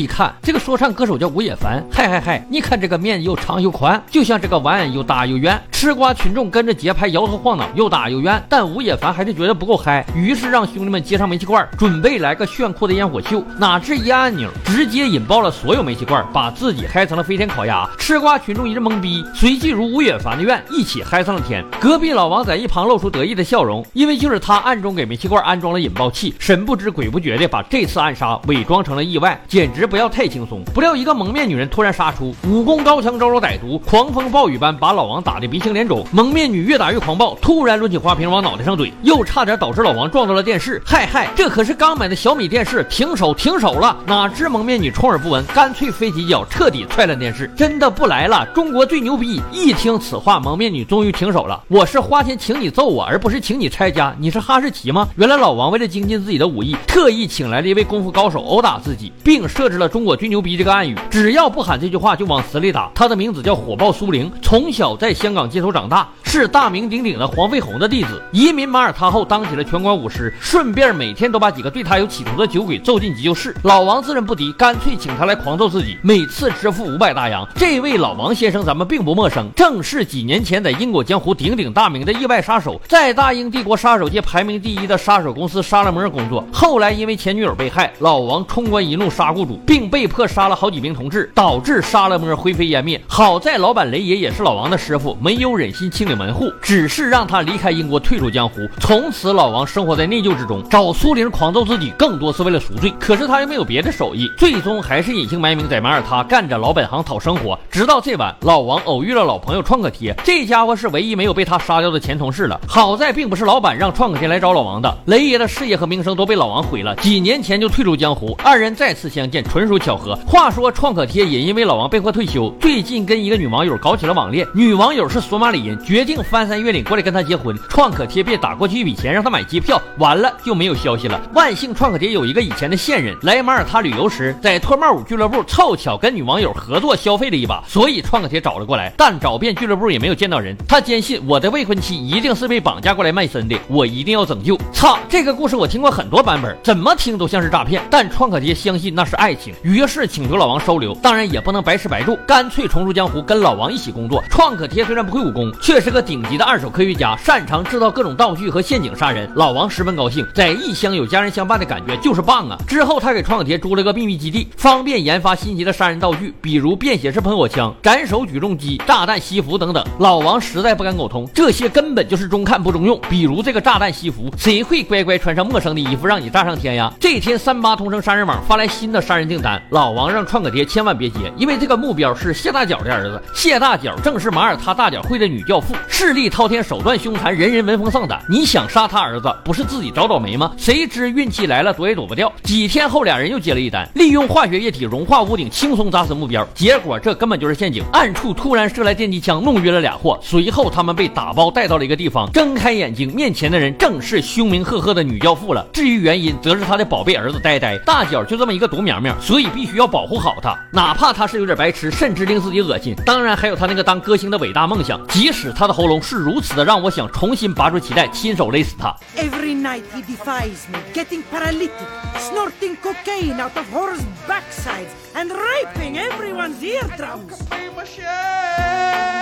一看，这个说唱歌手叫吴也凡，嗨嗨嗨！你看这个面又长又宽，就像这个碗又大又圆。吃瓜群众跟着节拍摇头晃脑，又大又圆。但吴也凡还是觉得不够嗨，于是让兄弟们接上煤气罐，准备来个炫酷的烟火秀。哪知一按钮，直接引爆了所有煤气罐，把自己嗨成了飞天烤鸭。吃瓜群众一阵懵逼，随即如吴也凡的愿，一起嗨上了天。隔壁老王在一旁露出得意的笑容，因为就是他暗中给煤气罐安装了引爆器，神不知鬼不觉的把这次暗杀伪装成了意外，简直不要太轻松。不料一个蒙面女人突然杀出，武功高强，招招歹毒，狂风暴雨般把老王打得鼻青脸肿。蒙面女越打越狂暴，突然抡起花瓶往脑袋上怼，又差点导致老王撞到了电视。嗨嗨，这可是刚买的小米电视，停手停手了！哪知蒙面女充耳不闻，干脆飞起脚彻底踹烂电视。真的不来了，中国最牛逼！一听此话，蒙面女终于停手了。我是花钱请你揍我，而不是请你拆家。你是哈士奇吗？原来老王为了精进自己的武艺，特意请来了一位功夫高手殴打自己，并设置了“中国最牛逼”这个暗语，只要不喊这句话就往死里打。他的名字叫火爆苏玲，从小在香港街头长大，是大名鼎鼎的黄飞鸿的弟子。移民马耳他后，当起了拳馆武师，顺便每天都把几个对他有企图的酒鬼揍进急救室。老王自认不敌，干脆请他来狂揍自己，每次支付五百大洋。这位老王先生咱们并不陌生，正是几年前在英国江湖鼎鼎大名的意外杀手，在大英帝国杀手界排名第一的杀手公司沙勒摩尔工作。后来因为前女友被害，老王冲冠一怒杀雇主，并被迫杀了好几名同志，导致沙勒摩灰飞烟灭。好在老板雷爷也是老王的师傅，没有忍心清理门户，只是让他离开英国，退出江湖。从此老王生活在内疚之中，找苏玲狂揍自己，更多是为了赎罪。可是他又没有别的手艺，最终还是隐姓埋名在马耳他干着老本行讨生活。直到这晚，老王偶遇了老朋友创可贴，这家伙是唯一没有被他杀掉的前同事了。好在并不是老板让创可贴来找老王的，雷爷的事业和名声都被老王毁了，几年前就退出江湖。二人再次相见，纯纯属巧合。话说创可贴也因为老王被迫退休，最近跟一个女网友搞起了网恋，女网友是索马里人，决定翻山越岭过来跟他结婚。创可贴便打过去一笔钱让他买机票，完了就没有消息了。万幸创可贴有一个以前的线人，来马耳他旅游时，在脱帽舞俱乐部凑巧跟女网友合作消费了一把，所以创可贴找了过来。但找遍俱乐部也没有见到人，他坚信我的未婚妻一定是被绑架过来卖身的，我一定要拯救。操，这个故事我听过很多版本，怎么听都像是诈骗。但创可贴相信那是爱情，于是请求老王收留。当然也不能白吃白住，干脆重出江湖，跟老王一起工作。创可贴虽然不会武功，却是个顶级的二手科学家，擅长制造各种道具和陷阱杀人。老王十分高兴，在异乡有家人相伴的感觉就是棒啊！之后他给创可贴租了个秘密基地，方便研发新奇的杀人道具，比如便携式喷火枪、斩首举重机、炸弹西服等等。老王实在不敢苟同，这些根本就是中看不中用。比如这个炸弹西服，谁会乖乖穿上陌生的衣服让你炸上天呀？这天，三八同城杀人网发来新的杀人单，老王让创可贴千万别接，因为这个目标是谢大脚的儿子。谢大脚正是马耳他大脚会的女教父，势力滔天，手段凶残，人人闻风丧胆。你想杀他儿子，不是自己找倒霉吗？谁知运气来了，躲也躲不掉。几天后，俩人又接了一单，利用化学液体融化屋顶，轻松砸死目标。结果这根本就是陷阱，暗处突然射来电击枪，弄晕了俩货。随后他们被打包带到了一个地方，睁开眼睛，面前的人正是凶名赫赫的女教父了。至于原因，则是他的宝贝儿子呆呆大脚就这么一个独苗苗，所以必须要保护好他，哪怕他是有点白痴，甚至令自己恶心。当然还有他那个当歌星的伟大梦想，即使他的喉咙是如此的让我想重新拔出脐带，亲手勒死他。Every night he defies me, getting paralytic, snorting cocaine out of horse backsides, and raping everyone's eardrums.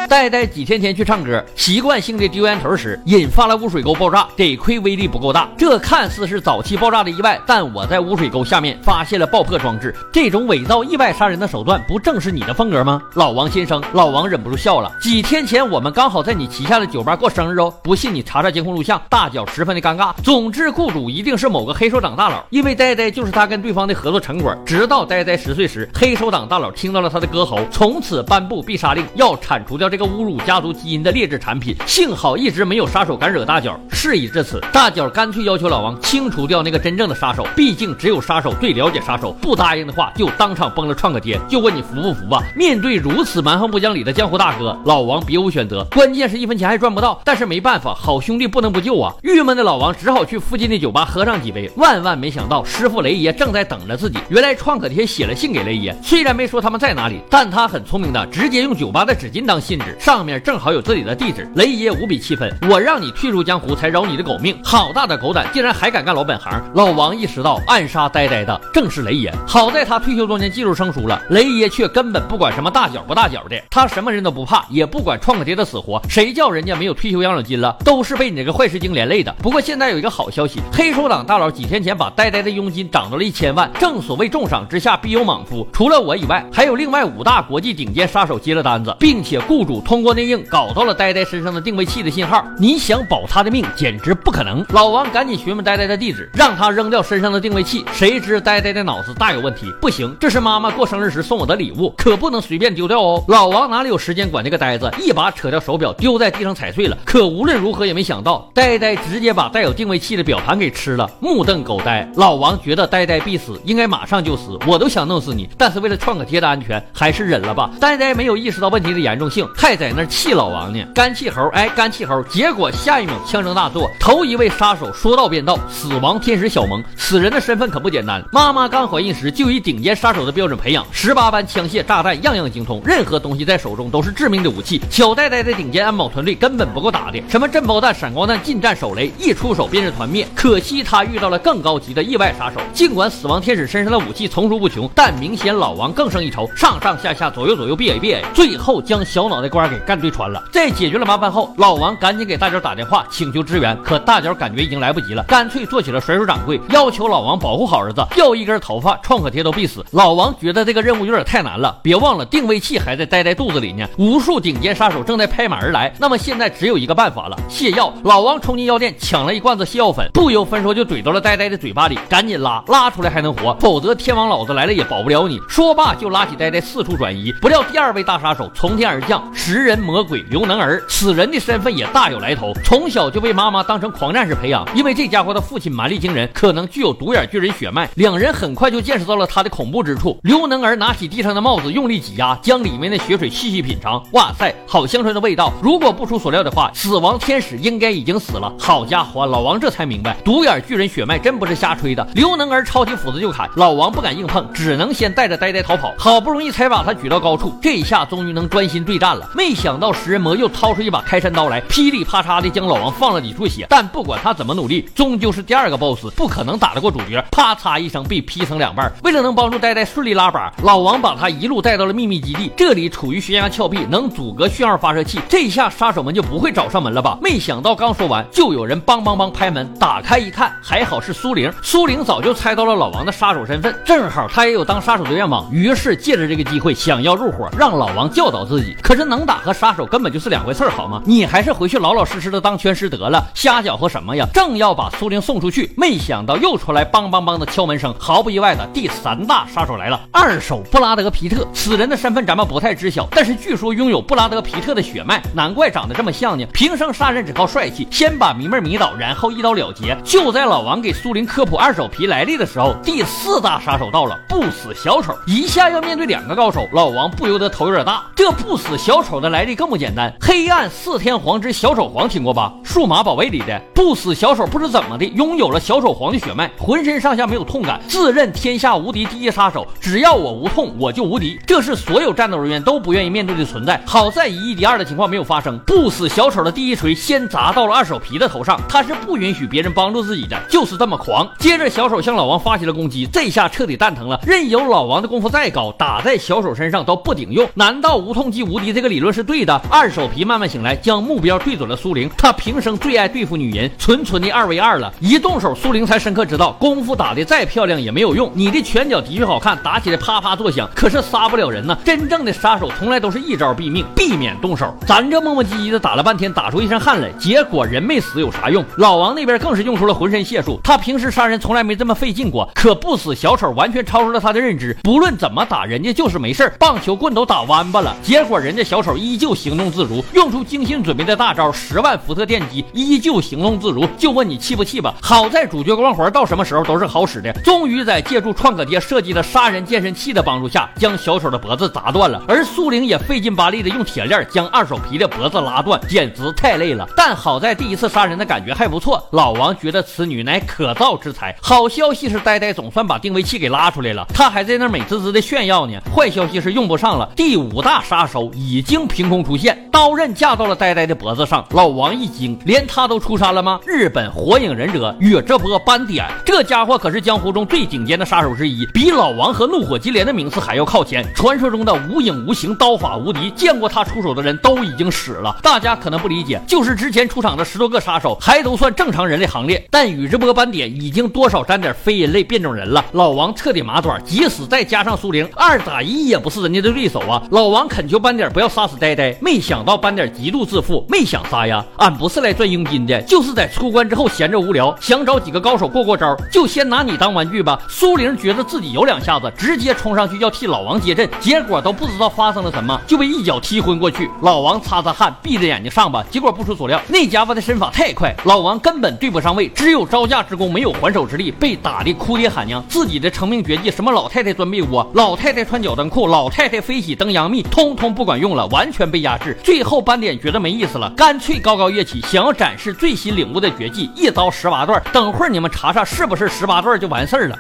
呆呆几天前去唱歌，习惯性的丢烟头时，引发了污水沟爆炸。得亏威力不够大，这看似是早期爆炸的意外，但我在污水沟下面发现了爆破装置。这种伪造意外杀人的手段，不正是你的风格吗？老王先生，老王忍不住笑了。几天前我们刚好在你旗下的酒吧过生日哦，不信你查查监控录像。大脚十分的尴尬。总之，雇主一定是某个黑手党大佬，因为呆呆就是他跟对方的合作成果。直到呆呆十岁时，黑手党大佬听到了他的歌喉，从此颁布必杀令，要铲除掉这一个侮辱家族基因的劣质产品。幸好一直没有杀手敢惹大脚。事已至此，大脚干脆要求老王清除掉那个真正的杀手，毕竟只有杀手最了解杀手。不答应的话，就当场崩了创可贴。就问你服不服吧？面对如此蛮横不讲理的江湖大哥，老王别无选择。关键是一分钱还赚不到，但是没办法，好兄弟不能不救啊！郁闷的老王只好去附近的酒吧喝上几杯。万万没想到，师傅雷爷正在等着自己。原来创可贴写了信给雷爷，虽然没说他们在哪里，但他很聪明的，直接用酒吧的纸巾当信纸，上面正好有自己的地址。雷爷无比气愤，我让你退出江湖，才饶你的狗命。好大的狗胆，竟然还敢干老本行！老王意识到暗杀呆呆的正是雷爷，好在他退休多年，技术生疏了。雷爷却根本不管什么大脚不大脚的，他什么人都不怕，也不管创可贴的死活。谁叫人家没有退休养老金了？都是被你这个坏事精连累的。不过现在有一个好消息，黑手党大佬几天前把呆呆的佣金涨到了一千万。正所谓重赏之下必有莽夫，除了我以外，还有另外五大国际顶尖杀手接了单子，并且雇主通过内应搞到了呆呆身上的定位器的信号。你想保他的命，简直不可能。老王赶紧询问呆呆的地址，让他扔掉身上的定位器。谁知呆呆的脑子大有问题，不行，这是妈妈过生日时送我的礼物，可不能随便丢掉哦。老王哪里有时间管这个呆子，一把扯掉手表，丢在地上踩碎了。可无论如何也没想到，呆呆直接把带有定位器的表盘给吃了。目瞪口呆，老王觉得呆呆必死，应该马上就死，我都想弄死你，但是为了创可贴的安全，还是忍了吧。呆呆没有意识到问题的严重性，还在那气老王呢，干气猴，哎，干气猴。结果下一秒枪声大作，头一位杀手说到便到，死亡天使小萌，此人的身份可不简单。妈妈刚怀孕时就以顶尖杀手的标准培养，十八般枪械炸弹样样精通，任何东西在手中都是致命的武器。小呆呆的顶尖安保团队根本不够打的，什么震爆弹、闪光弹、近战手雷，一出手便是团灭。可惜他遇到了更高级的意外杀手，尽管死亡天使身上的武器层出不穷，但明显老王更胜一筹，上上下下、左右左右、B A B A，最后将小脑袋瓜给干对穿了。在解决了麻烦后，老王赶紧给大脚打电话请求支援，可大脚感觉已经来不及了，干脆做起了甩手掌柜，要求老王保护好儿子，掉一根头发创可贴都必死。老王觉得这个任务有点太难了，别忘了定位器还在呆呆肚子里呢，无数顶尖杀手正在拍马而来。那么现在只有一个办法了，泻药。老王冲进药店抢了一罐子泻药粉，不由分说就怼到了呆呆的嘴巴里，赶紧拉，拉出来还能活，否则天王老子来了也保不了你。说罢就拉起呆呆四处转移。不料第二位大杀手从天而降，食人魔鬼刘能儿，此人的身份也大有来头，从小就被妈妈当成狂战士培养，因为这家伙的父亲蛮力惊人，可能具有独眼巨人血脉。两人很快就见识到了他的恐怖之处。刘能儿拿起地上的帽子，用力挤压，将里面的血水细细品尝。哇塞，好香醇的味道！如果不出所料的话，死亡天使应该已经死了。好家伙，老王这才明白，独眼巨人血脉真不是瞎吹的。刘能儿抄起斧子就砍，老王不敢硬碰，只能先带着呆呆逃跑。好不容易才把他举到高处，这一下终于能专心对战了。没想到食人魔又掏出一把开山刀来，噼里啪嚓的将老王放了几处血。但不管他怎么努力，终究是第二个 boss，不可能打得过主角。啪嚓一声被劈成两半。为了能帮助呆呆顺利拉把，老王把他一路带到了秘密基地，这里处于悬崖峭壁，能阻隔讯号发射器。这下杀手们就不会找上门了吧？没想到刚说完，就有人梆梆梆拍门，打开一看，还好是苏玲。苏玲早就猜到了老王的杀手身份，正好他也有当杀手的愿望，于是借着这个机会想要入伙，让老王教导自己。可是能能打和杀手根本就是两回事儿，好吗？你还是回去老老实实的当拳师得了，瞎搅和什么呀？正要把苏玲送出去，没想到又传来梆梆梆的敲门声。毫不意外的，第三大杀手来了，二手布拉德皮特。此人的身份咱们不太知晓，但是据说拥有布拉德皮特的血脉，难怪长得这么像呢。平生杀人只靠帅气，先把迷妹迷倒，然后一刀了结。就在老王给苏玲科普二手皮来历的时候，第四大杀手到了，不死小丑。一下要面对两个高手，老王不由得头有点大。这不死小丑丑的来历更不简单，黑暗四天皇之小丑皇听过吧？数码宝贝里的不死小丑，不知怎么的拥有了小丑皇的血脉，浑身上下没有痛感，自认天下无敌第一杀手。只要我无痛，我就无敌。这是所有战斗人员都不愿意面对的存在。好在以一敌二的情况没有发生，不死小丑的第一锤先砸到了二手皮的头上，他是不允许别人帮助自己的，就是这么狂。接着小丑向老王发起了攻击，这下彻底蛋疼了。任由老王的功夫再高，打在小丑身上都不顶用。难道无痛即无敌这个理理论是对的？二手皮慢慢醒来，将目标对准了苏玲。他平生最爱对付女人，纯纯的二 v 二了。一动手，苏玲才深刻知道，功夫打的再漂亮也没有用。你的拳脚的确好看，打起来啪啪作响，可是杀不了人呢。真正的杀手从来都是一招毙命，避免动手。咱这磨磨唧唧的打了半天，打出一身汗来，结果人没死有啥用？老王那边更是用出了浑身解数，他平时杀人从来没这么费劲过。可不死小丑完全超出了他的认知，不论怎么打，人家就是没事棒球棍都打弯巴了，结果人家小丑依旧行动自如，用出精心准备的大招十万伏特电击，依旧行动自如。就问你气不气吧？好在主角光环到什么时候都是好使的，终于在借助创可贴设计的杀人健身器的帮助下，将小丑的脖子砸断了。而苏玲也费劲巴力的用铁链将二手皮的脖子拉断，简直太累了。但好在第一次杀人的感觉还不错，老王觉得此女乃可造之材。好消息是呆呆总算把定位器给拉出来了，他还在那美滋滋的炫耀呢。坏消息是用不上了，第五大杀手已经凭空出现，刀刃架到了呆呆的脖子上。老王一惊，连他都出山了吗？日本火影忍者宇智波斑点，这家伙可是江湖中最顶尖的杀手之一，比老王和怒火金莲的名次还要靠前。传说中的无影无形，刀法无敌，见过他出手的人都已经死了。大家可能不理解，就是之前出场的十多个杀手，还都算正常人类行列，但宇智波斑点已经多少沾点非人类变种人了。老王彻底麻爪，即使再加上苏灵，二打一也不是人家的对手啊。老王恳求斑点不要杀死呆呆，没想到斑点极度自负，没想杀呀。俺不是来赚佣金的，就是在出关之后闲着无聊，想找几个高手过过招，就先拿你当玩具吧。苏灵觉得自己有两下子，直接冲上去要替老王接阵，结果都不知道发生了什么，就被一脚踢昏过去。老王擦擦汗，闭着眼睛上吧。结果不出所料，那家伙的身法太快，老王根本对不上位，只有招架之功，没有还手之力，被打的哭爹喊娘。自己的成名绝技，什么老太太钻被窝、老太太穿脚蹬裤、老太太飞起蹬杨幂，通通不管用了，完完全被压制。最后斑点觉得没意思了，干脆高高跃起，想要展示最新领悟的绝技，一刀十八段。等会儿你们查查是不是十八段就完事儿了。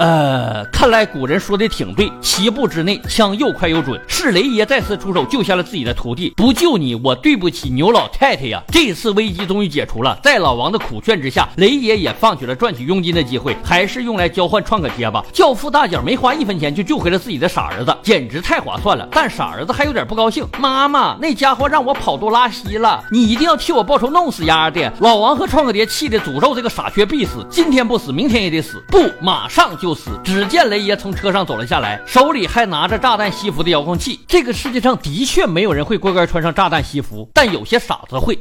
呃，看来古人说的挺对，七步之内枪又快又准。是雷爷再次出手救下了自己的徒弟，不救你，我对不起牛老太太呀！这次危机终于解除了，在老王的苦劝之下，雷爷也放弃了赚取佣金的机会，还是用来交换创可贴吧。教父大脚没花一分钱就救回了自己的傻儿子，简直太划算了。但傻儿子还有点不高兴，妈妈，那家伙让我跑多拉稀了，你一定要替我报仇，弄死丫的！老王和创可贴气得诅咒这个傻缺必死，今天不死，明天也得死，不，马上就只见雷爷从车上走了下来，手里还拿着炸弹西服的遥控器。这个世界上的确没有人会乖乖穿上炸弹西服，但有些傻子会。